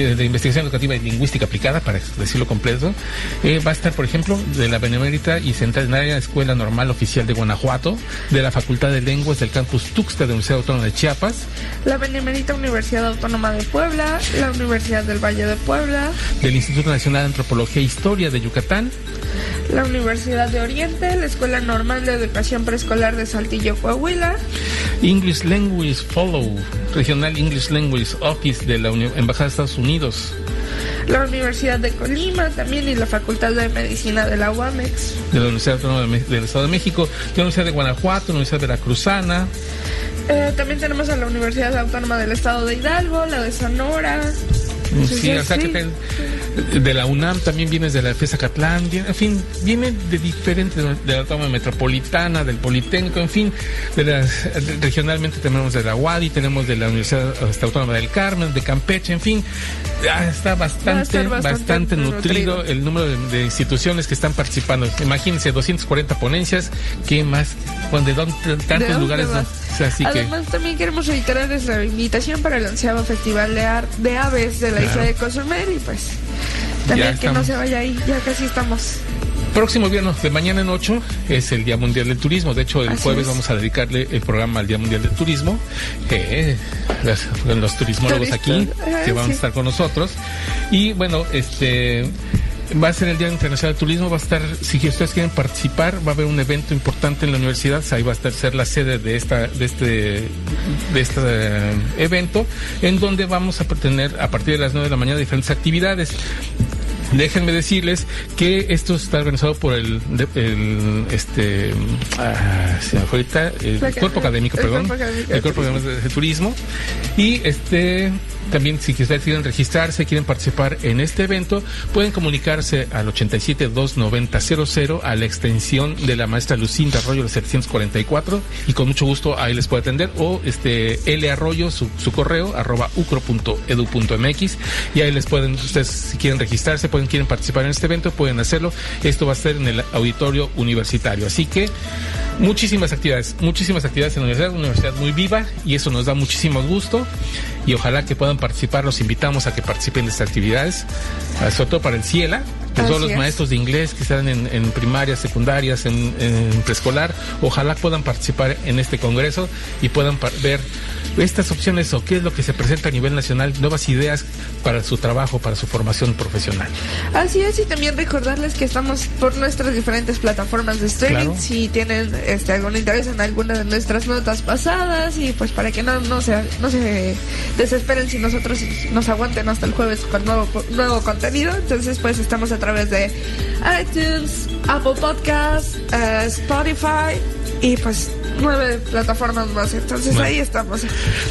de Investigación Educativa y Lingüística Aplicada, para decirlo completo, eh, va a estar, por ejemplo, de la Benemérita y Centenaria Escuela Normal Oficial de Guanajuato, de la Facultad de Lenguas del Campus Tuxtla de Universidad Autónoma de Chiapas, la Benemérita Universidad Autónoma de Puebla, la Universidad del Valle de Puebla, del Instituto Nacional de Antropología e Historia de Yucatán, la Universidad de Oriente, la Escuela Normal de Educación Preescolar de Saltillo, Coahuila, English Language Follow, Regional English Language Office de la Embajada de Estados Unidos, la Universidad de Colima también y la Facultad de Medicina de la UAMEX. De la Universidad Autónoma del Estado de México, la Universidad de Guanajuato, la Universidad Veracruzana. Eh, también tenemos a la Universidad Autónoma del Estado de Hidalgo, la de Sonora. Sí, o sea que de la UNAM también vienes de la FESA Catlán, en fin, viene de diferentes, de la toma metropolitana, del Politécnico, en fin, de las, regionalmente tenemos de la UADI, tenemos de la Universidad Autónoma del Carmen, de Campeche, en fin, está bastante, bastante, nutrido, el número de, instituciones que están participando. Imagínense, 240 ponencias, ¿qué más? ¿De dónde, tantos lugares? Además, también queremos reiterarles la invitación para el onceavo Festival de, de Aves de la de Cozumel y pues también que no se vaya ahí, ya casi estamos. Próximo viernes de mañana en 8 es el Día Mundial del Turismo. De hecho, el jueves vamos a dedicarle el programa al Día Mundial del Turismo. Eh, los turismólogos aquí que van a estar con nosotros. Y bueno, este va a ser el Día Internacional del Turismo, va a estar, si ustedes quieren participar, va a haber un evento importante en la universidad, ahí va a estar ser la sede de esta, de este, de este eh, evento, en donde vamos a tener a partir de las 9 de la mañana diferentes actividades. Déjenme decirles que esto está organizado por el, este ah, el cuerpo académico, perdón, el cuerpo académico de turismo. Y este también, si ustedes quieren registrarse, quieren participar en este evento, pueden comunicarse al 87 290 a la extensión de la maestra Lucinda Arroyo, 744, y con mucho gusto ahí les puede atender, o este L Arroyo, su, correo, arroba ucro.edu.mx, y ahí les pueden, ustedes si quieren registrarse, pueden, quieren participar en este evento, pueden hacerlo. Esto va a ser en el auditorio universitario. Así que muchísimas actividades, muchísimas actividades en la universidad, una universidad muy viva, y eso nos da muchísimo gusto, y ojalá que puedan participar, los invitamos a que participen de estas actividades, sobre todo para el CIELA, que todos los maestros de inglés que están en, en primarias, secundarias, en, en, preescolar, ojalá puedan participar en este congreso y puedan ver estas opciones o qué es lo que se presenta a nivel nacional, nuevas ideas para su trabajo, para su formación profesional. Así es, y también recordarles que estamos por nuestras diferentes plataformas de streaming, si tienen este, algún interés en alguna de nuestras notas pasadas y pues para que no, no, se, no se desesperen si nosotros nos aguanten hasta el jueves con nuevo, nuevo contenido, entonces pues estamos a través de iTunes, Apple Podcasts, eh, Spotify y pues nueve plataformas más. Entonces ahí estamos.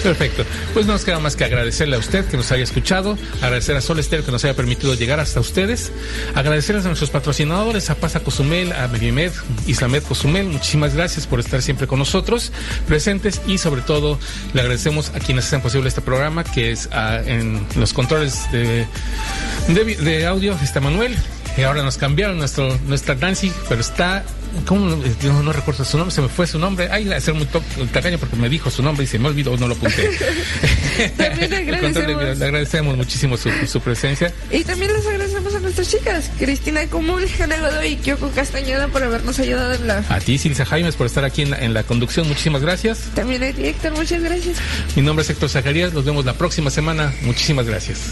Perfecto. Pues no nos queda más que agradecerle a usted que nos haya escuchado, agradecer a Sol Esther que nos haya permitido llegar hasta ustedes, agradecerles a nuestros patrocinadores, a Pasa Cozumel, a Medimed, Islamed Cozumel. Muchísimas gracias por estar siempre con nosotros, presentes y sobre todo le agradecemos a quienes hacen posible este programa, que es en los controles de, de, de audio, está Manuel y ahora nos cambiaron nuestro, nuestra Nancy, pero está ¿Cómo? no recuerdo su nombre, se me fue su nombre. Ay, a ser muy tacaño porque me dijo su nombre y se me olvidó, no lo apunté. también le agradecemos. le agradecemos muchísimo su, presencia. Y también les agradecemos a nuestras chicas, Cristina Común, Jana Godoy y Kyoko Castañeda por habernos ayudado en la... A ti, Silvia Jaimes, por estar aquí en la, en la conducción. Muchísimas gracias. También a ti, Héctor, muchas gracias. Mi nombre es Héctor Zacarías, nos vemos la próxima semana. Muchísimas gracias.